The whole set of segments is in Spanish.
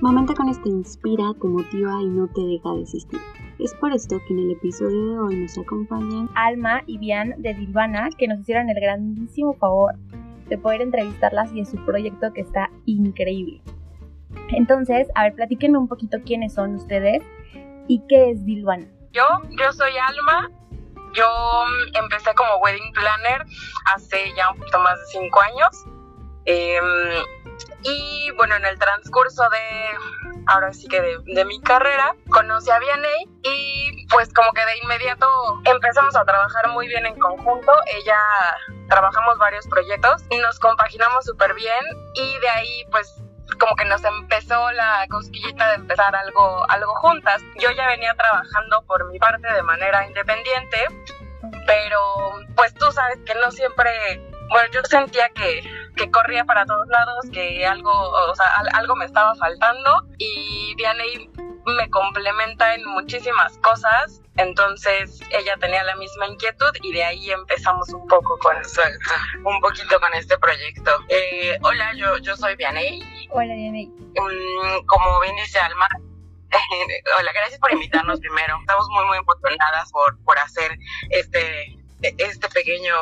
Mamanta con este inspira, te motiva y no te deja de existir. Es por esto que en el episodio de hoy nos acompañan Alma y Bian de Dilvana, que nos hicieron el grandísimo favor de poder entrevistarlas y de su proyecto que está increíble. Entonces, a ver, platíquenme un poquito quiénes son ustedes y qué es Dilvana. Yo, yo soy Alma. Yo empecé como wedding planner hace ya un poquito más de cinco años. Em, y bueno, en el transcurso de, ahora sí que de, mi carrera, conocí a Vianney y pues como que de inmediato empezamos a trabajar muy bien en conjunto. Ella trabajamos varios proyectos nos compaginamos súper bien y de ahí pues como que nos empezó la cosquillita de empezar algo, algo juntas. Yo ya venía trabajando por mi parte de manera independiente, pero pues tú sabes que no siempre bueno, yo sentía que, que, corría para todos lados, que algo, o sea, algo me estaba faltando y Vianney me complementa en muchísimas cosas, entonces ella tenía la misma inquietud y de ahí empezamos un poco con, un poquito con este proyecto. Eh, hola, yo, yo soy Vianney. Hola, Vianney. Mm, como bien dice Alma, hola, gracias por invitarnos primero. Estamos muy, muy emocionadas por, por hacer este este pequeño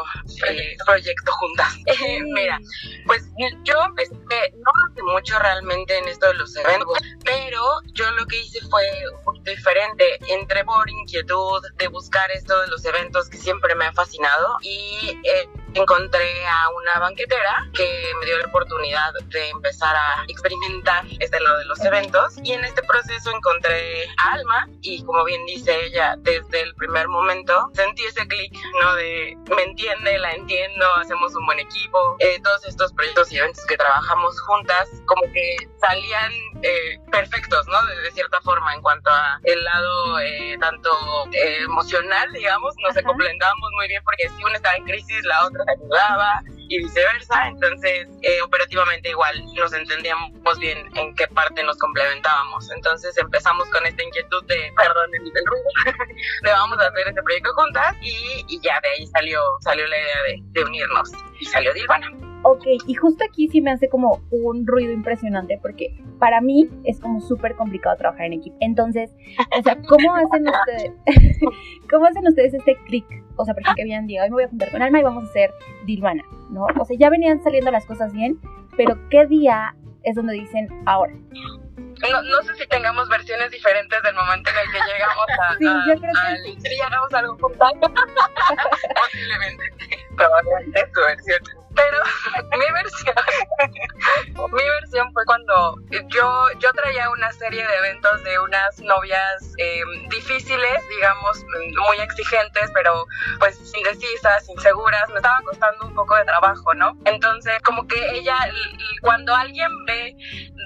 eh, proyecto juntas. mira, pues yo empecé no hace mucho realmente en esto de los eventos, pero yo lo que hice fue un poquito diferente. Entré por inquietud de buscar esto de los eventos que siempre me ha fascinado y eh, encontré a una banquetera que me dio la oportunidad de empezar a experimentar este lado de los eventos y en este proceso encontré a Alma y como bien dice ella, desde el primer momento sentí ese clic, ¿no? De me entiende, la entiendo, hacemos un buen equipo, eh, todos estos proyectos y eventos que trabajamos juntas como que salían eh, perfectos, ¿no? De, cierta forma en cuanto a el lado eh, tanto emocional, digamos, nos complementábamos muy bien porque si uno estaba en crisis, la otra ayudaba y viceversa. Entonces, eh, operativamente igual nos entendíamos bien en qué parte nos complementábamos. Entonces empezamos con esta inquietud de, perdón el ruido, de vamos a hacer este proyecto juntas y, y, ya de ahí salió, salió la idea de, de unirnos y salió Dilvana. Ok, y justo aquí sí me hace como un ruido impresionante porque para mí es como súper complicado trabajar en equipo. Entonces, o sea, ¿cómo hacen ustedes, cómo hacen ustedes este clic? O sea, porque habían dicho, hoy me voy a juntar con Alma y vamos a hacer Dilvana, ¿no? O sea, ya venían saliendo las cosas bien, pero ¿qué día es donde dicen ahora? No, no, sé si tengamos versiones diferentes del momento en el que llegamos a. Sí, yo creo que sí. Si llegamos a algo juntos. Posiblemente. Probablemente tu versión pero mi versión, mi versión fue cuando yo, yo traía una serie de eventos de unas novias muy exigentes, pero pues indecisas, inseguras, me estaba costando un poco de trabajo, ¿no? Entonces, como que ella, cuando alguien ve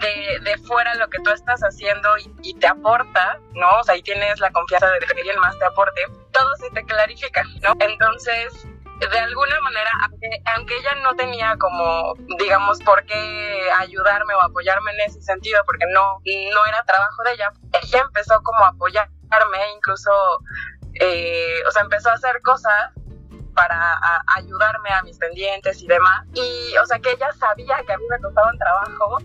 de, de fuera lo que tú estás haciendo y, te aporta, ¿no? O sea, y tienes la confianza de que alguien más te aporte, todo se te clarifica, ¿no? Entonces, de alguna manera, aunque, ella no tenía como, digamos, por qué ayudarme o apoyarme en ese sentido, porque no, no era trabajo de ella, ella empezó como a incluso, eh, o sea, empezó a hacer cosas para ayudarme a mis pendientes y demás. Y, o sea, que ella sabía que a mí me costaba un trabajo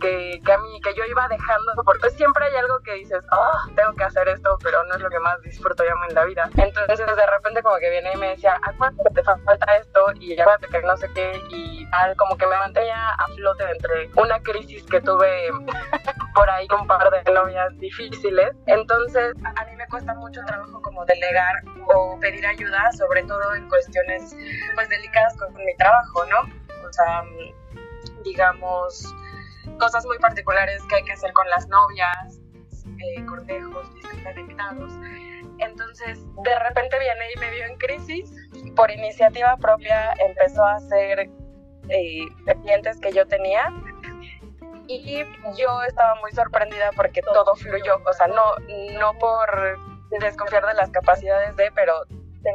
que, que, a mí, que yo iba dejando, porque siempre hay algo que dices, oh, tengo que hacer esto, pero no es lo que más disfruto yo en la vida. Entonces de repente como que viene y me decía, acuérdate que te falta esto y acuérdate que no sé qué, y al como que me mantenía a flote entre una crisis que tuve por ahí un par de novias difíciles. Entonces a mí me cuesta mucho trabajo como delegar o pedir ayuda, sobre todo en cuestiones pues delicadas con mi trabajo, ¿no? O sea, digamos, cosas muy particulares que hay que hacer con las novias, eh, cortejos, visitas de invitados. Entonces, de repente viene y me vio en crisis. Por iniciativa propia empezó a hacer eh, pendientes que yo tenía. Y yo estaba muy sorprendida porque todo fluyó. O sea, no, no por desconfiar de las capacidades de, pero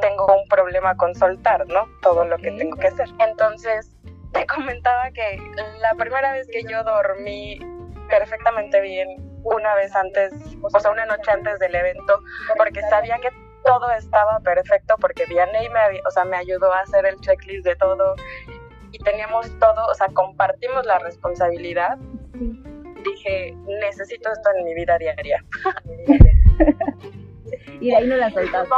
tengo un problema con soltar, ¿no? Todo lo que tengo que hacer. Entonces, te comentaba que la primera vez que yo dormí perfectamente bien, una vez antes, o sea, una noche antes del evento, porque sabía que todo estaba perfecto, porque Vianney me, o sea, me ayudó a hacer el checklist de todo y teníamos todo, o sea, compartimos la responsabilidad. Dije, necesito esto en mi vida diaria. y de ahí no la soltaste.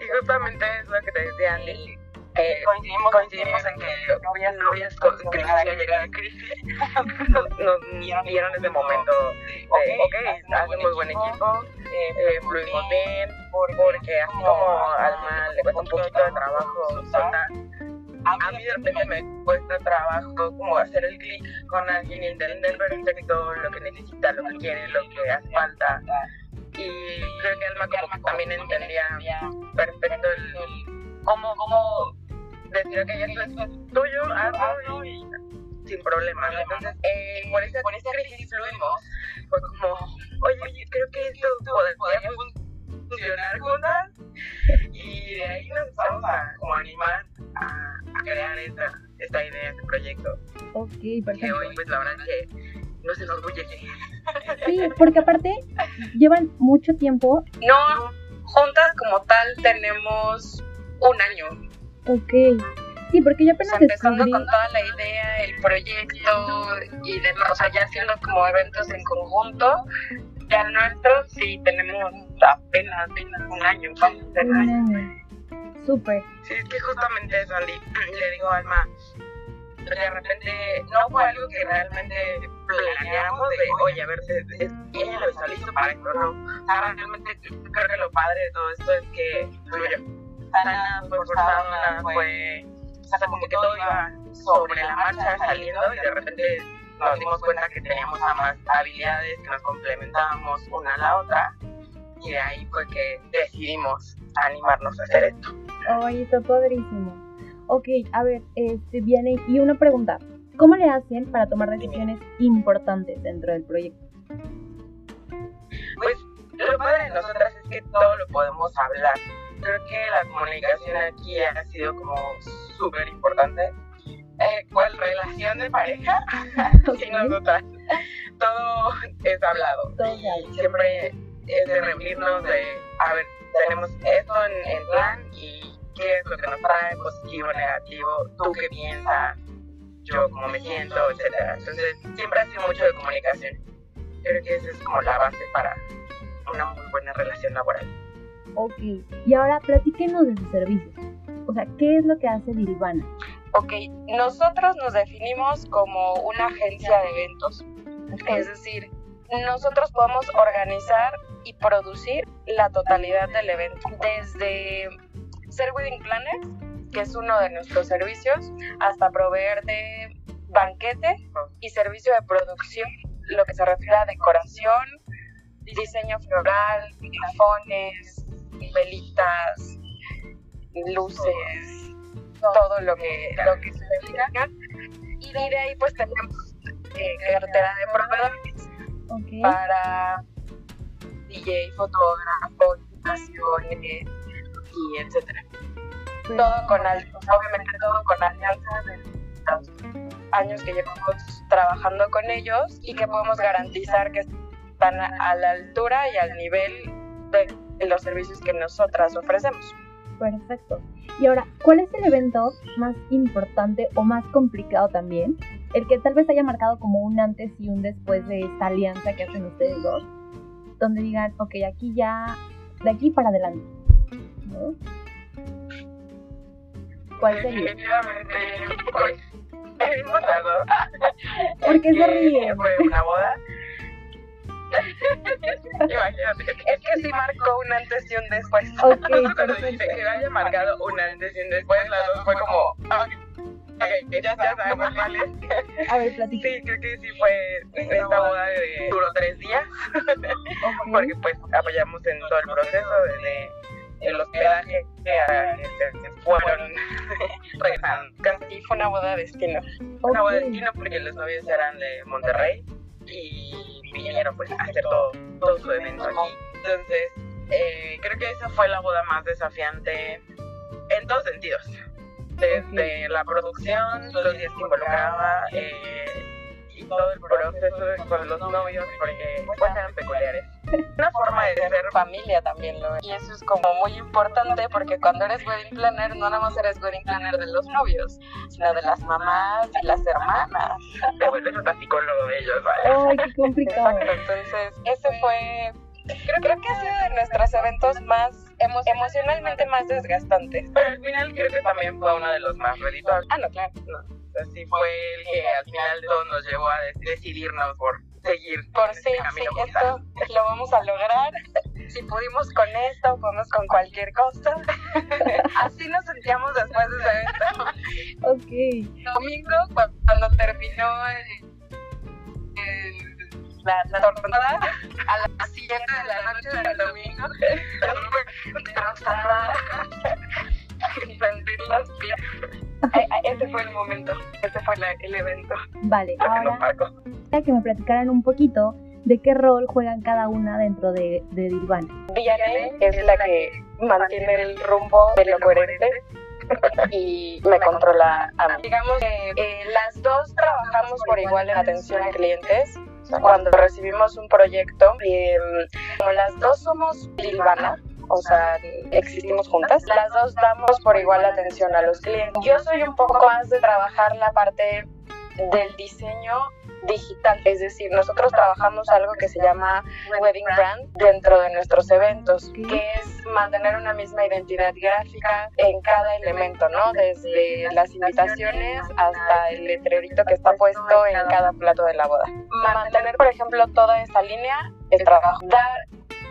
Y justamente es lo que te decía Andy. Eh, coincidimos, coincidimos en que novias, novias con que llegar a crisis. Nos, dieron ese momento de, ok, hacemos buen equipo, eh, fluimos bien, porque así como Alma le cuesta un poquito de trabajo soltar, a mí de repente me cuesta trabajo como hacer el clic con alguien y entender perfecto lo que necesita, lo que quiere, lo que hace falta. Y creo que Alma como que también entendía perfecto el cómo, cómo decir ya esto es tuyo, hazlo y sin problemas. Entonces, eh, por, esa, por esa crisis fluimos. Fue como, oye, creo que esto podría funcionar juntas. Y de ahí nos empezamos a como animar a, a crear esta, esta idea, este proyecto. Ok, perfecto. Que hoy, pues la verdad es que no se enorgullece. Sí, porque aparte llevan mucho tiempo. No, juntas como tal tenemos un año. Ok. Sí, porque yo apenas o sea, empezando descubrí... con toda la idea, el proyecto y demás, o sea, ya haciendo como eventos en conjunto, ya nuestros sí tenemos apenas, apenas un año, vamos a hacer Un año. Súper. Sí, es que justamente eso, Andy, le digo a Alma, de repente no fue algo que realmente planeáramos de, oye, a ver, es, es, ella lo está listo para esto, no. O sea, realmente creo que lo padre de todo esto es que forzado, nada fue... O sea, como que todo iba sobre la marcha saliendo y de repente nos dimos cuenta que teníamos ambas habilidades, que nos complementábamos una a la otra y de ahí fue que decidimos animarnos a hacer esto. Ay, está padrísimo. Ok, a ver, este viene y una pregunta. ¿Cómo le hacen para tomar decisiones importantes dentro del proyecto? Pues lo padre de nosotras es que todo lo podemos hablar. Creo que la comunicación aquí ha sido como súper importante. Eh, ¿Cuál relación de pareja? Sí, nosotras. Todo es hablado. Todo. Siempre es de reunirnos, de, a ver, tenemos esto en, en plan y qué es lo que nos trae, positivo, negativo, tú qué piensas, yo cómo me siento, etcétera. Entonces, siempre ha sido mucho de comunicación. Creo que esa es como la base para una muy buena relación laboral. Ok, y ahora platíquenos de sus servicios. O sea, ¿qué es lo que hace Dilvana? Ok, nosotros nos definimos como una agencia de eventos. Es decir, nosotros podemos organizar y producir la totalidad del evento. Desde ser wedding planners, que es uno de nuestros servicios, hasta proveer de banquete y servicio de producción, lo que se refiere a decoración, diseño floral, micrófones, velitas, luces, todo lo que, lo que se dedica. Y de ahí pues tenemos eh, cartera de proveedores para DJ, fotógrafo, invitaciones y etcétera. Todo con obviamente todo con alianzas de los años que llevamos trabajando con ellos y que podemos garantizar que están a la altura y al nivel de los servicios que nosotras ofrecemos. Perfecto. Y ahora, ¿cuál es el evento más importante o más complicado también? El que tal vez haya marcado como un antes y un después de esta alianza que hacen ustedes dos. Donde digan, ok, aquí ya, de aquí para adelante. ¿No? ¿Cuál sería? Definitivamente, pues, el. ¿Por qué se ríen? Fue una boda. Imagínate, es que sí marcó un antes y un después. Ok, Cuando que haya marcado un antes y un después, las dos fue como, ah, ok, ya, ya sabemos cuál es. A ver, platica. Sí, creo que sí fue esta boda de duró tres días, porque pues apoyamos en todo el proceso, desde el hospedaje a que se fueron regresando. Casi fue una boda de destino. Una boda de destino porque los novios eran de Monterrey y vinieron pues a hacer todo, todo su evento aquí. Entonces, eh, creo que esa fue la boda más desafiante en todos sentidos. Desde la producción, los días que involucraba eh, y todo el proceso con los novios porque pues eran peculiares. Una forma de ser familia también lo es. Y eso es como muy importante porque cuando eres wedding planner, no nada más eres wedding planner de los novios, sino de las mamás y las hermanas. Te vuelves hasta psicólogo de ellos, ¿vale? Ay, qué complicado. Exacto, entonces ese fue, creo, creo que ha sido de nuestros eventos más emo- emocionalmente más desgastantes. Pero al final creo que también fue uno de los más redituables. Ah, no, claro, no. O sea, sí fue el que al final todo nos llevó a decidirnos por seguir por sí, sí, esto lo vamos a lograr. Si pudimos con esto, podemos con cualquier cosa. Así nos sentíamos después de ese evento. Ok. Domingo, cu- cuando terminó el- el- la, la tornada, a la siguiente de la noche del domingo, sentir las piernas. Ese fue el momento, ese fue la- el evento. Vale, ahora que me platicaran un poquito de qué rol juegan cada una dentro de, de Dilvana. Vianney es la que mantiene el rumbo de lo coherente y me controla a mí. Digamos que eh, las dos trabajamos por igual en atención a clientes. Cuando recibimos un proyecto, eh, como las dos somos Dilvana, o sea, existimos juntas, las dos damos por igual atención a los clientes. Yo soy un poco más de trabajar la parte del diseño digital, es decir, nosotros trabajamos algo que se llama Wedding Brand dentro de nuestros eventos, que es mantener una misma identidad gráfica en cada elemento, ¿no? Desde las invitaciones hasta el letrerito que está puesto en cada plato de la boda. Mantener, por ejemplo, toda esta línea es trabajo. Dar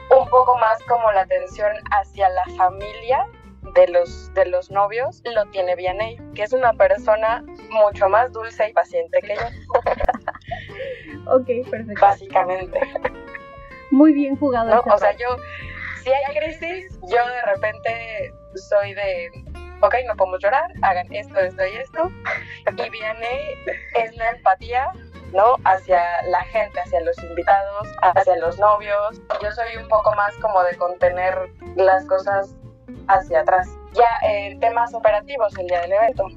un poco más como la atención hacia la familia de los, de los novios lo tiene Vianney, que es una persona mucho más dulce y paciente que yo, Ok, perfecto. básicamente. Muy bien jugado. ¿no? O sea, yo, si hay crisis, yo de repente soy de, ok, no podemos llorar, hagan esto, esto y esto. Y viene, es la empatía, ¿no? Hacia la gente, hacia los invitados, hacia los novios. Yo soy un poco más como de contener las cosas hacia atrás. Ya en temas operativos el día del evento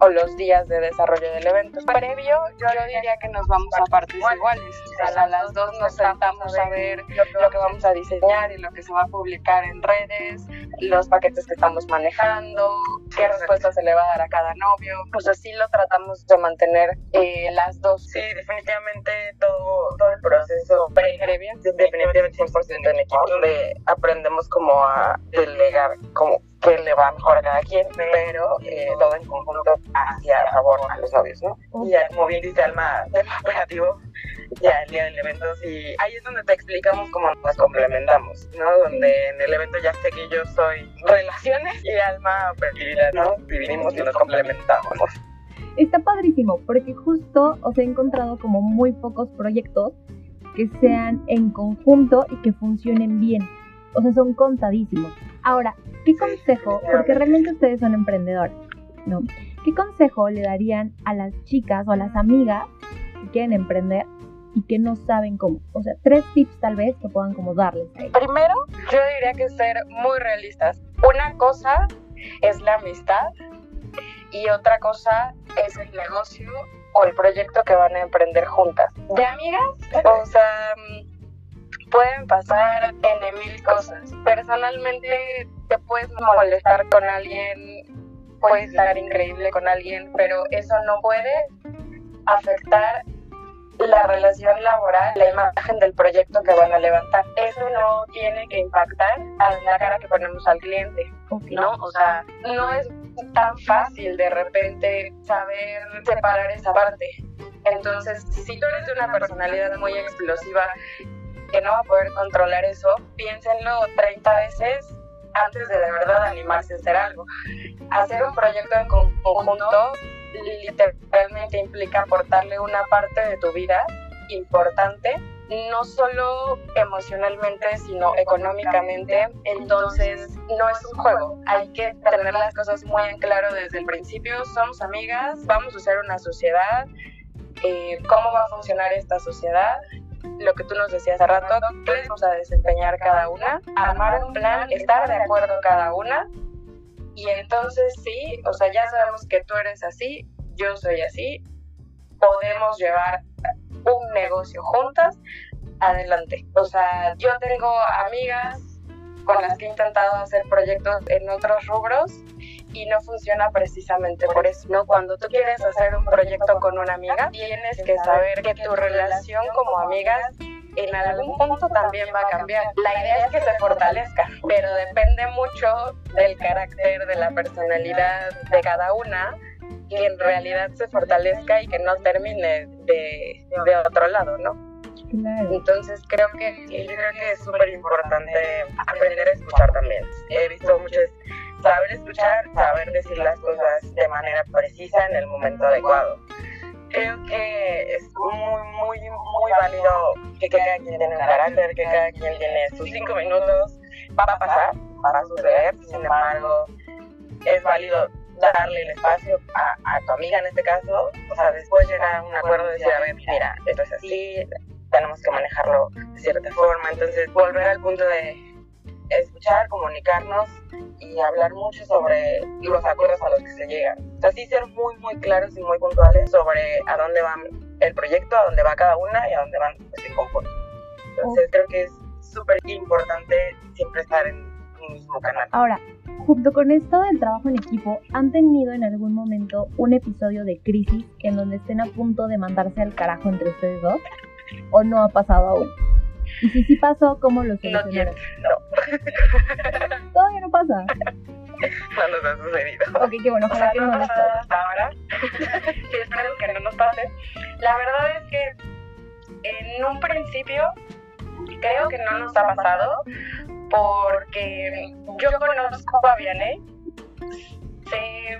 o los días de desarrollo del evento. Previo, yo, yo diría que nos vamos a partes iguales. O sea, a las dos nos sentamos a ver lo que vamos a diseñar y lo que se va a publicar en redes, los paquetes que estamos manejando, qué respuesta se le va a dar a cada novio. Pues así lo tratamos de mantener eh, las dos. Sí, definitivamente todo, todo el proceso Previo. definitivamente 100% en equipo, donde aprendemos como a delegar como qué le va mejor a cada quien, pero eh, todo en conjunto hacia favor a los novios, ¿no? Y ya, como bien dice Alma, tema operativo, ya el día del evento, sí, ahí es donde te explicamos cómo nos complementamos, ¿no? Donde en el evento ya sé que yo soy relaciones y Alma operatividad, ¿no? Dividimos y nos complementamos. Está padrísimo, porque justo os he encontrado como muy pocos proyectos que sean en conjunto y que funcionen bien. O sea, son contadísimos. Ahora, ¿qué consejo? Porque realmente ustedes son emprendedoras, ¿no? ¿Qué consejo le darían a las chicas o a las amigas que quieren emprender y que no saben cómo? O sea, tres tips tal vez que puedan como darles a ellas. Primero, yo diría que ser muy realistas. Una cosa es la amistad y otra cosa es el negocio o el proyecto que van a emprender juntas. De amigas, o sea, pueden pasar en mil cosas. Personalmente te puedes molestar con alguien, puedes estar increíble con alguien, pero eso no puede afectar la relación laboral, la imagen del proyecto que van a levantar. Eso no tiene que impactar a la cara que ponemos al cliente. ¿no? O sea, no es tan fácil de repente saber separar esa parte. Entonces, si tú eres de una personalidad muy explosiva que no va a poder controlar eso, piénsenlo 30 veces antes de de verdad animarse a hacer algo. Hacer un proyecto en con- conjunto literalmente implica aportarle una parte de tu vida importante, no solo emocionalmente, sino económicamente. Entonces, no es un juego. Hay que tener las cosas muy en claro desde el principio. Somos amigas, vamos a hacer una sociedad. eh, ¿Cómo va a funcionar esta sociedad? Lo que tú nos decías hace rato, ¿qué vamos a desempeñar cada una? Armar un plan, estar de acuerdo cada una y entonces sí, o sea, ya sabemos que tú eres así, yo soy así, podemos llevar un negocio juntas adelante. O sea, yo tengo amigas con las que he intentado hacer proyectos en otros rubros y no funciona precisamente por eso, ¿no? Cuando tú quieres hacer un proyecto con una amiga, tienes que saber que tu relación como amigas en algún punto también va a cambiar. La idea es que se fortalezca, pero depende mucho del carácter, de la personalidad de cada una, que en realidad se fortalezca y que no termine de, de otro lado, ¿no? Entonces creo que, yo creo que es súper importante aprender a escuchar también. He visto muchos saber escuchar, saber decir las cosas de manera precisa en el momento adecuado. Creo que es muy, muy, muy válido que cada quien tiene un carácter, que cada quien tiene sus cinco minutos. Va a pasar, va a suceder, sin embargo, es válido darle el espacio a, a, tu amiga en este caso, o sea, después llegar a un acuerdo y decir, a ver, mira, esto es así, tenemos que manejarlo de cierta forma. Entonces, volver al punto de escuchar, comunicarnos y hablar mucho sobre los acuerdos a los que se llegan. O sea, sí ser muy, muy claros y muy puntuales sobre a dónde va el proyecto, a dónde va cada una y a dónde van pues, en conjunto. Entonces, creo que es súper importante siempre estar en un mismo canal. Ahora, junto con esto del trabajo en equipo, ¿han tenido en algún momento un episodio de crisis en donde estén a punto de mandarse al carajo entre ustedes dos? o no ha pasado aún? Y si sí pasó, ¿cómo lo solucionaron? No, no. Todavía no pasa. No nos ha sucedido. Ok, qué bueno, ojalá que no nos pase. Hasta ahora. sí, espero que no nos pase. La verdad es que en un principio creo que no nos ha pasado porque yo conozco a Vianney. Sé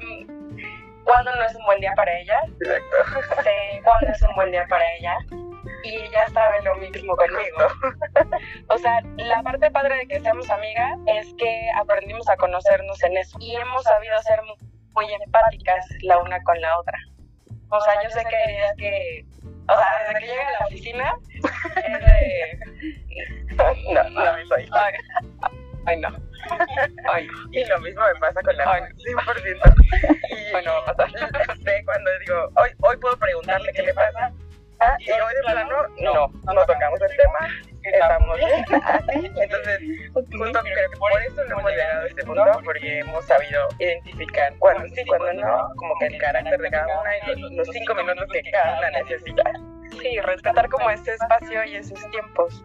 cuándo no es un buen día para ella. Exacto. Sé cuándo es un buen día para ella y ella sabe lo mismo conmigo. o sea, la parte padre de que seamos amigas es que aprendimos a conocernos en eso y hemos sabido ser muy empáticas la una con la otra. O sea, yo sé que días que, o sea, desde que llega a la oficina, es de... No, no, soy. Ay, ay, no. Ay, y lo mismo me pasa con la 100%. Y bueno, pasar. Sé cuando digo, hoy, hoy puedo preguntarle qué le pasa Ah, y hoy de plano no, no tocamos el tema, estamos bien así. Entonces, justo creo que por eso no hemos llegado a este punto, porque hemos sabido identificar cuando sí, cuando no, como que el carácter de cada una y los, cinco minutos que cada una necesita. Sí, respetar como ese espacio y esos tiempos.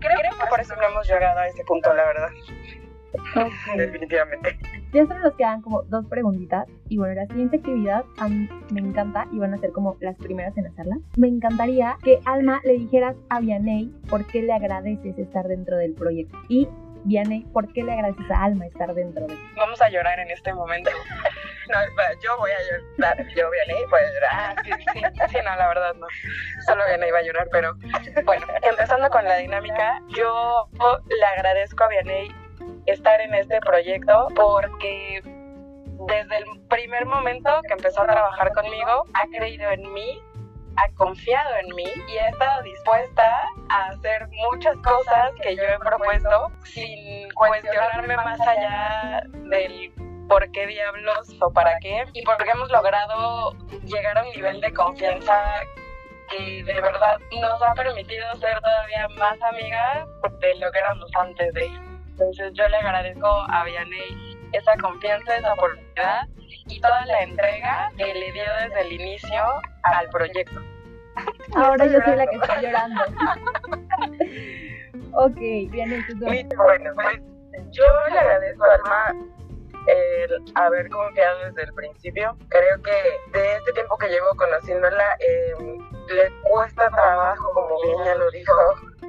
Creo, creo que por eso no hemos llegado a ese punto, la verdad. Definitivamente. Ya solo nos quedan como dos preguntitas. Y bueno, la siguiente actividad a mí me encanta y van a ser como las primeras en hacerla. Me encantaría que Alma le dijeras a Vianey por qué le agradeces estar dentro del proyecto. Y Vianey, ¿por qué le agradeces a Alma estar dentro de Vamos a llorar en este momento. no, yo voy a llorar. Yo, Vianey, voy a llorar. Ah, sí, sí, sí, no, la verdad no. Solo Vianey va a llorar, pero bueno, empezando con la dinámica, yo le agradezco a Vianey estar en este proyecto porque desde el primer momento que empezó a trabajar conmigo, ha creído en mí, ha confiado en mí y ha estado dispuesta a hacer muchas cosas que yo he propuesto sin cuestionarme más allá del por qué diablos o para qué y porque hemos logrado llegar a un nivel de confianza que de verdad nos ha permitido ser todavía más amigas de lo que éramos antes de entonces yo le agradezco a Vianey esa confianza, esa oportunidad y toda la entrega que le dio desde el inicio al proyecto. Ahora yo soy la que está llorando. ok, Vianey, tú Bueno, pues yo le agradezco a Alma el haber confiado desde el principio. Creo que de este tiempo que llevo conociéndola, eh, le cuesta trabajo, como bien ya lo dijo,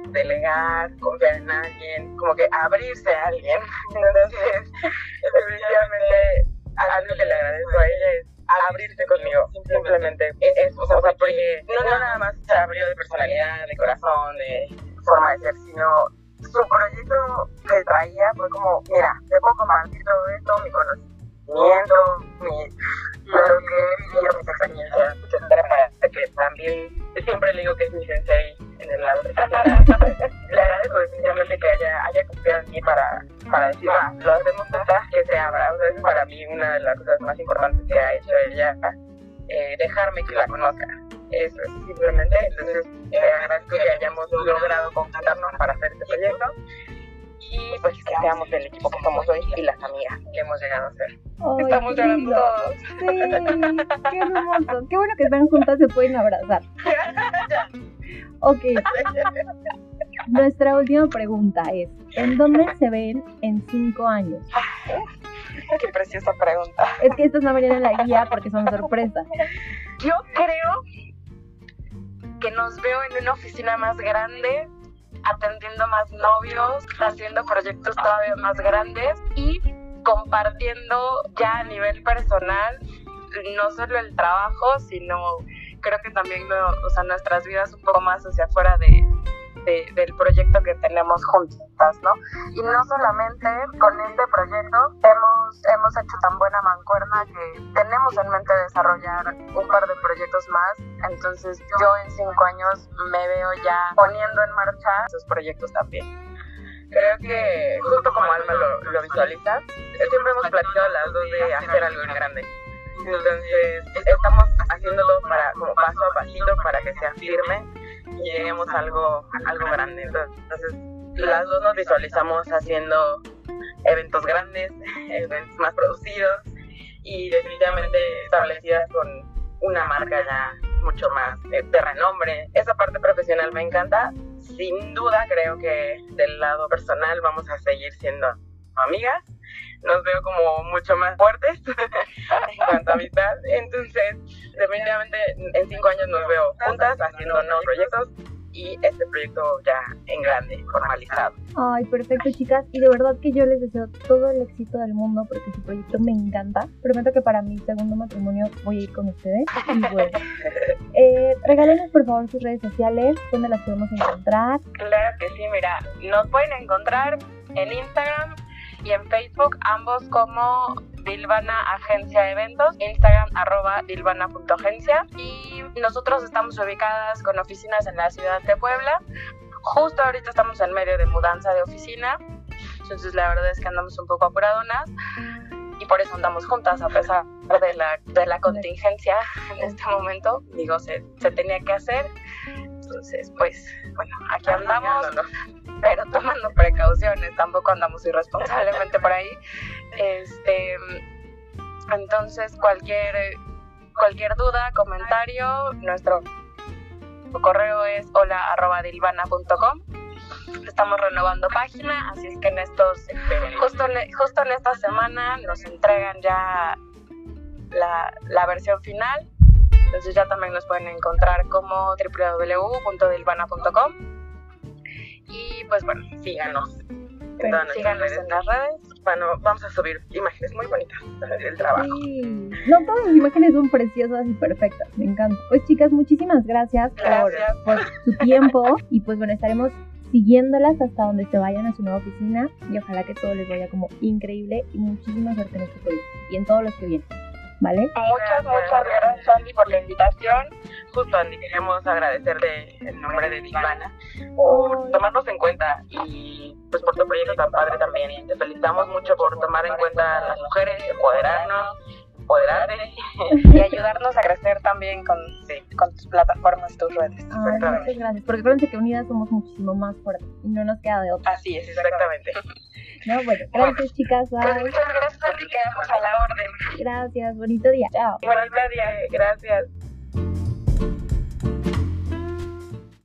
delegar, confiar en alguien, como que abrirse a alguien. Entonces, definitivamente, algo que le agradezco a ella es abrirse conmigo, simplemente eso, o sea, porque no, nada más se abrió de personalidad, de corazón, de forma de ser, sino su proyecto que traía fue como, mira, te puedo compartir todo esto, mi conocimiento, mi, lo que he vivido, mis experiencias, etcétera, que también siempre le digo que es mi sensei en el lado. le agradezco definitivamente que haya, haya confiado en mí para, para decir, ah, lo hacemos que se abra. O sea, es para mí una de las cosas más importantes que ha hecho ella, eh, dejarme que la conozca. Eso es simplemente. Entonces, eh, agradezco que hayamos logrado contactarnos para hacer este proyecto y pues que seamos el equipo que somos hoy y las amigas que hemos llegado a ser. Ay, Estamos llorando todos. Sí, qué hermoso. Qué bueno que están juntas, se pueden abrazar. Ok, nuestra última pregunta es, ¿en dónde se ven en cinco años? Qué preciosa pregunta. Es que estas no venían en la guía porque son sorpresas. Yo creo que nos veo en una oficina más grande, atendiendo más novios, haciendo proyectos todavía más grandes y compartiendo ya a nivel personal no solo el trabajo, sino creo que también lo- o sea, nuestras vidas un poco más hacia afuera de, de- del proyecto que tenemos juntas, ¿no? Y no solamente con este proyecto hemos, hemos hecho tan buena mancuerna que tenemos en mente desarrollar un par de proyectos más, entonces yo en cinco años me veo ya poniendo en marcha esos proyectos también. Creo que justo como Alma lo, lo visualiza, siempre hemos platicado las dos de hacer algo grande. Entonces, estamos haciéndolo para, como paso a pasito para que sea firme y lleguemos a algo, algo grande. Entonces, las dos nos visualizamos haciendo eventos grandes, eventos más producidos y definitivamente establecidas con una marca ya mucho más eh, de renombre. Esa parte profesional me encanta. Sin duda creo que del lado personal vamos a seguir siendo amigas. Nos veo como mucho más fuertes en cuanto a amistad. Entonces, definitivamente en cinco años nos veo juntas haciendo nuevos proyectos y este proyecto ya en grande, formalizado. Ay, perfecto, chicas. Y de verdad que yo les deseo todo el éxito del mundo porque su proyecto me encanta. Prometo que para mi segundo matrimonio voy a ir con ustedes. Y bueno, eh, regálenos por favor sus redes sociales, donde las podemos encontrar. Claro que sí, mira, nos pueden encontrar en Instagram y en Facebook, ambos como Dilvana Agencia Eventos, Instagram arroba dilvana.agencia y nosotros estamos ubicadas con oficinas en la ciudad de Puebla. Justo ahorita estamos en medio de mudanza de oficina, entonces la verdad es que andamos un poco apuradonas y por eso andamos juntas a pesar de la, de la contingencia en este momento. Digo, se, se tenía que hacer, entonces pues bueno, aquí andamos pero tomando precauciones, tampoco andamos irresponsablemente por ahí. Este, entonces cualquier cualquier duda, comentario, nuestro correo es hola@dilvana.com. Estamos renovando página, así es que en estos justo justo en esta semana nos entregan ya la, la versión final. Entonces ya también nos pueden encontrar como www.dilvana.com. Y pues bueno, síganos. En todas Síganos redes. en las redes. Bueno, vamos a subir imágenes muy bonitas del trabajo. Sí. No, todas las imágenes son preciosas y perfectas. Me encanta. Pues chicas, muchísimas gracias, por-. Por, su tiempo. Y pues bueno, estaremos siguiéndolas hasta donde se vayan a su nueva oficina. Y ojalá que todo les vaya como increíble y muchísima suerte en este proyecto y en todos los que vienen. ¿Vale? Muchas, muchas gracias, Andy, por la invitación. Justo, Andy, queremos agradecerle en nombre de Divana por tomarnos en cuenta y pues por tu proyecto tan padre también. Te felicitamos mucho por tomar en cuenta a las mujeres, empoderarnos, empoderarte. Y ayudarnos a crecer también con, Sí. con tus plataformas, tus redes. Ay, Exactamente. muchas gracias. Porque acuérdense que unidas somos muchísimo más fuertes y no nos queda de otra. Así es. Exactamente. ¿no? Bueno, gracias chicas. Pues muchas gracias, Andy, quedamos a la orden. Gracias. Bonito día. Chao. Buenos días, gracias.